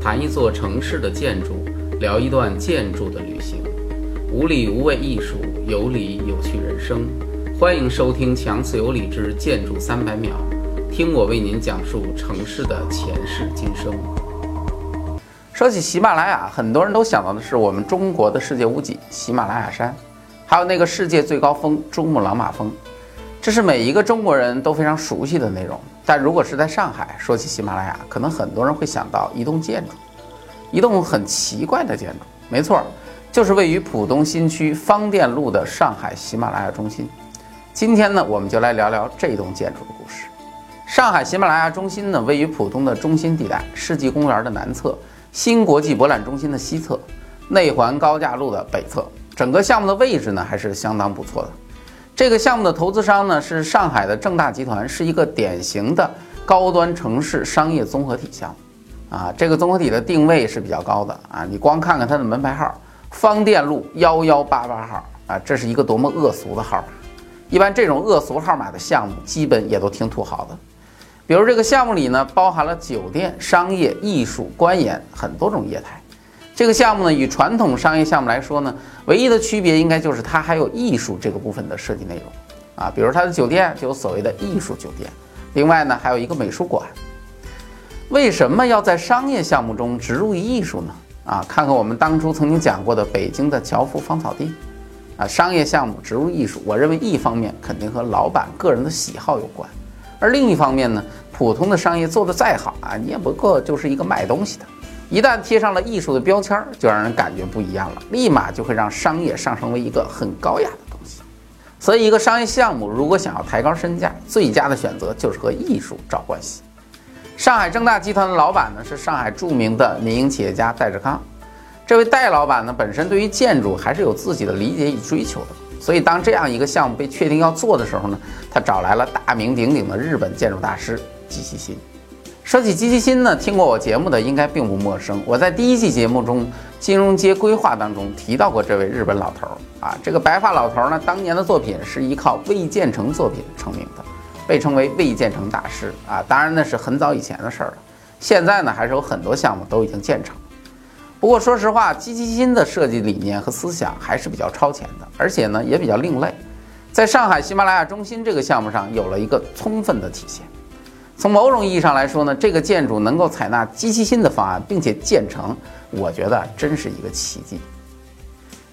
谈一座城市的建筑，聊一段建筑的旅行，无理无畏艺术，有理有趣人生。欢迎收听强词有理之建筑三百秒，听我为您讲述城市的前世今生。说起喜马拉雅，很多人都想到的是我们中国的世界屋脊喜马拉雅山，还有那个世界最高峰珠穆朗玛峰，这是每一个中国人都非常熟悉的内容。但如果是在上海说起喜马拉雅，可能很多人会想到一栋建筑，一栋很奇怪的建筑。没错，就是位于浦东新区方店路的上海喜马拉雅中心。今天呢，我们就来聊聊这栋建筑的故事。上海喜马拉雅中心呢，位于浦东的中心地带，世纪公园的南侧。新国际博览中心的西侧，内环高架路的北侧，整个项目的位置呢还是相当不错的。这个项目的投资商呢是上海的正大集团，是一个典型的高端城市商业综合体项目。啊，这个综合体的定位是比较高的啊，你光看看它的门牌号，方店路幺幺八八号啊，这是一个多么恶俗的号码。一般这种恶俗号码的项目，基本也都挺土豪的。比如这个项目里呢，包含了酒店、商业、艺术、观演很多种业态。这个项目呢，与传统商业项目来说呢，唯一的区别应该就是它还有艺术这个部分的设计内容啊。比如它的酒店就有所谓的艺术酒店，另外呢还有一个美术馆。为什么要在商业项目中植入艺术呢？啊，看看我们当初曾经讲过的北京的侨福芳草地，啊，商业项目植入艺术，我认为一方面肯定和老板个人的喜好有关。而另一方面呢，普通的商业做得再好啊，你也不过就是一个卖东西的。一旦贴上了艺术的标签，就让人感觉不一样了，立马就会让商业上升为一个很高雅的东西。所以，一个商业项目如果想要抬高身价，最佳的选择就是和艺术找关系。上海正大集团的老板呢，是上海著名的民营企业家戴志康。这位戴老板呢，本身对于建筑还是有自己的理解与追求的。所以，当这样一个项目被确定要做的时候呢，他找来了大名鼎鼎的日本建筑大师吉西新。说起吉西新呢，听过我节目的应该并不陌生。我在第一季节目中《金融街规划》当中提到过这位日本老头儿啊。这个白发老头儿呢，当年的作品是依靠魏建成作品成名的，被称为魏建成大师啊。当然那是很早以前的事儿了。现在呢，还是有很多项目都已经建成。不过说实话，基基新的设计理念和思想还是比较超前的，而且呢也比较另类，在上海喜马拉雅中心这个项目上有了一个充分的体现。从某种意义上来说呢，这个建筑能够采纳基基新的方案并且建成，我觉得真是一个奇迹。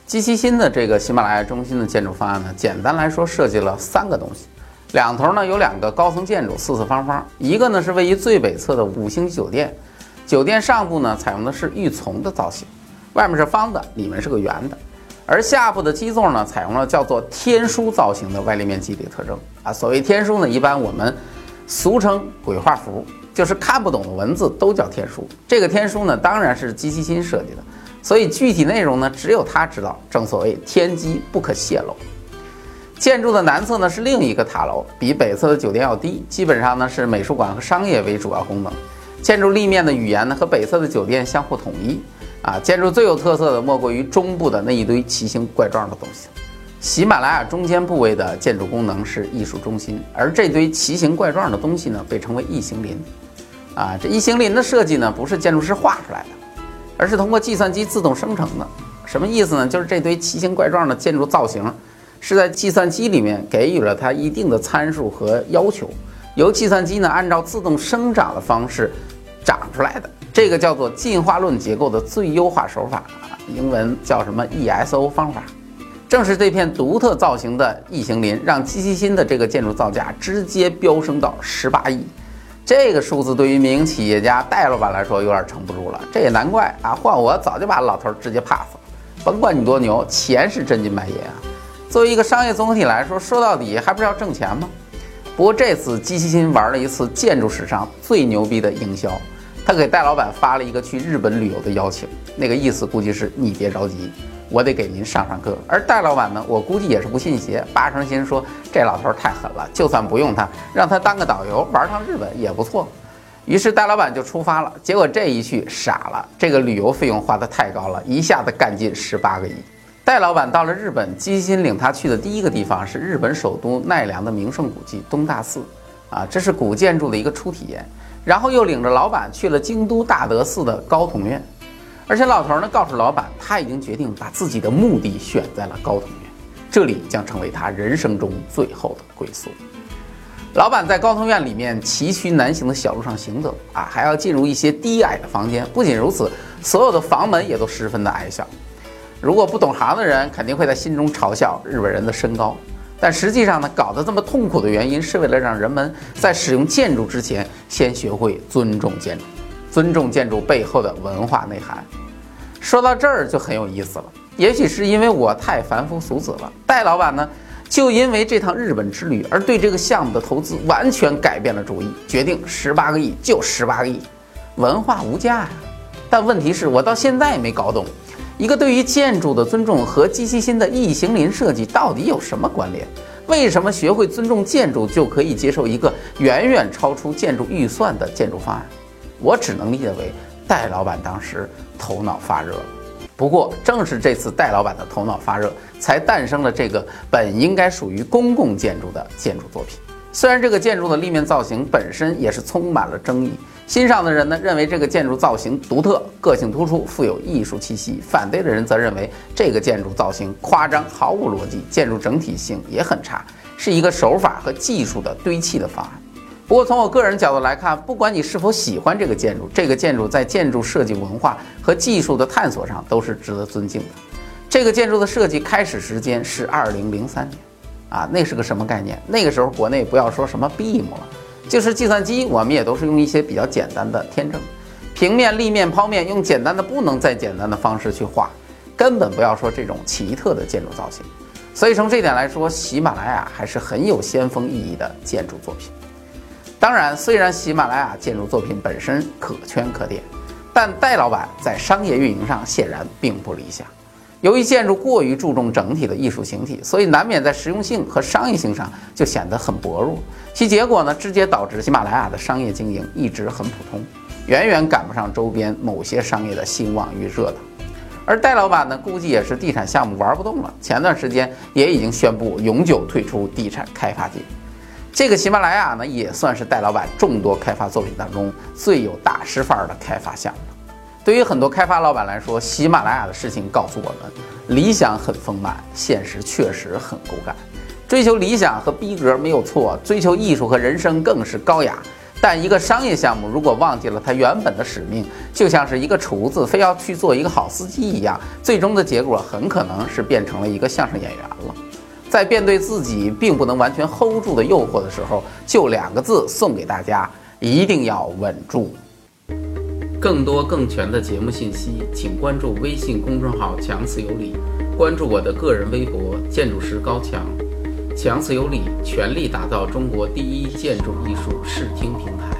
基基新的这个喜马拉雅中心的建筑方案呢，简单来说设计了三个东西，两头呢有两个高层建筑，四四方方，一个呢是位于最北侧的五星级酒店。酒店上部呢，采用的是玉琮的造型，外面是方的，里面是个圆的，而下部的基座呢，采用了叫做天书造型的外立面基底特征啊。所谓天书呢，一般我们俗称鬼画符，就是看不懂的文字都叫天书。这个天书呢，当然是机器新设计的，所以具体内容呢，只有他知道。正所谓天机不可泄露。建筑的南侧呢，是另一个塔楼，比北侧的酒店要低，基本上呢是美术馆和商业为主要功能。建筑立面的语言呢，和北侧的酒店相互统一啊。建筑最有特色的莫过于中部的那一堆奇形怪状的东西。喜马拉雅中间部位的建筑功能是艺术中心，而这堆奇形怪状的东西呢，被称为异形林。啊，这异形林的设计呢，不是建筑师画出来的，而是通过计算机自动生成的。什么意思呢？就是这堆奇形怪状的建筑造型，是在计算机里面给予了它一定的参数和要求，由计算机呢按照自动生长的方式。长出来的这个叫做进化论结构的最优化手法啊，英文叫什么 ESO 方法？正是这片独特造型的异形林，让基西新的这个建筑造价直接飙升到十八亿。这个数字对于民营企业家戴老板来说有点撑不住了。这也难怪啊，换我早就把老头直接 pass 了。甭管你多牛，钱是真金白银啊。作为一个商业综合体来说，说到底还不是要挣钱吗？不过这次基西新玩了一次建筑史上最牛逼的营销。他给戴老板发了一个去日本旅游的邀请，那个意思估计是你别着急，我得给您上上课。而戴老板呢，我估计也是不信邪，八成心说这老头太狠了，就算不用他，让他当个导游玩趟日本也不错。于是戴老板就出发了，结果这一去傻了，这个旅游费用花得太高了，一下子干进十八个亿。戴老板到了日本，基辛领他去的第一个地方是日本首都奈良的名胜古迹东大寺，啊，这是古建筑的一个初体验。然后又领着老板去了京都大德寺的高筒院，而且老头呢告诉老板，他已经决定把自己的墓地选在了高筒院，这里将成为他人生中最后的归宿。老板在高筒院里面崎岖难行的小路上行走啊，还要进入一些低矮的房间。不仅如此，所有的房门也都十分的矮小。如果不懂行的人，肯定会在心中嘲笑日本人的身高。但实际上呢，搞得这么痛苦的原因，是为了让人们在使用建筑之前，先学会尊重建筑，尊重建筑背后的文化内涵。说到这儿就很有意思了。也许是因为我太凡夫俗子了，戴老板呢？就因为这趟日本之旅而对这个项目的投资完全改变了主意，决定十八个亿就十八个亿，文化无价呀。但问题是我到现在也没搞懂，一个对于建筑的尊重和机器心的异形林设计到底有什么关联？为什么学会尊重建筑就可以接受一个远远超出建筑预算的建筑方案？我只能理解为戴老板当时头脑发热了。不过，正是这次戴老板的头脑发热，才诞生了这个本应该属于公共建筑的建筑作品。虽然这个建筑的立面造型本身也是充满了争议，欣赏的人呢认为这个建筑造型独特、个性突出、富有艺术气息；反对的人则认为这个建筑造型夸张、毫无逻辑，建筑整体性也很差，是一个手法和技术的堆砌的方案。不过，从我个人角度来看，不管你是否喜欢这个建筑，这个建筑在建筑设计文化和技术的探索上都是值得尊敬的。这个建筑的设计开始时间是二零零三年，啊，那是个什么概念？那个时候国内不要说什么 BIM 了，就是计算机，我们也都是用一些比较简单的天正，平面、立面、剖面，用简单的不能再简单的方式去画，根本不要说这种奇特的建筑造型。所以从这点来说，喜马拉雅还是很有先锋意义的建筑作品。当然，虽然喜马拉雅建筑作品本身可圈可点，但戴老板在商业运营上显然并不理想。由于建筑过于注重整体的艺术形体，所以难免在实用性和商业性上就显得很薄弱。其结果呢，直接导致喜马拉雅的商业经营一直很普通，远远赶不上周边某些商业的兴旺与热闹。而戴老板呢，估计也是地产项目玩不动了，前段时间也已经宣布永久退出地产开发界。这个喜马拉雅呢，也算是戴老板众多开发作品当中最有大师范儿的开发项目。对于很多开发老板来说，喜马拉雅的事情告诉我们：理想很丰满，现实确实很骨感。追求理想和逼格没有错，追求艺术和人生更是高雅。但一个商业项目如果忘记了它原本的使命，就像是一个厨子非要去做一个好司机一样，最终的结果很可能是变成了一个相声演员了。在面对自己并不能完全 hold 住的诱惑的时候，就两个字送给大家：一定要稳住。更多更全的节目信息，请关注微信公众号“强词有理”，关注我的个人微博“建筑师高强”。强词有理，全力打造中国第一建筑艺术视听平台。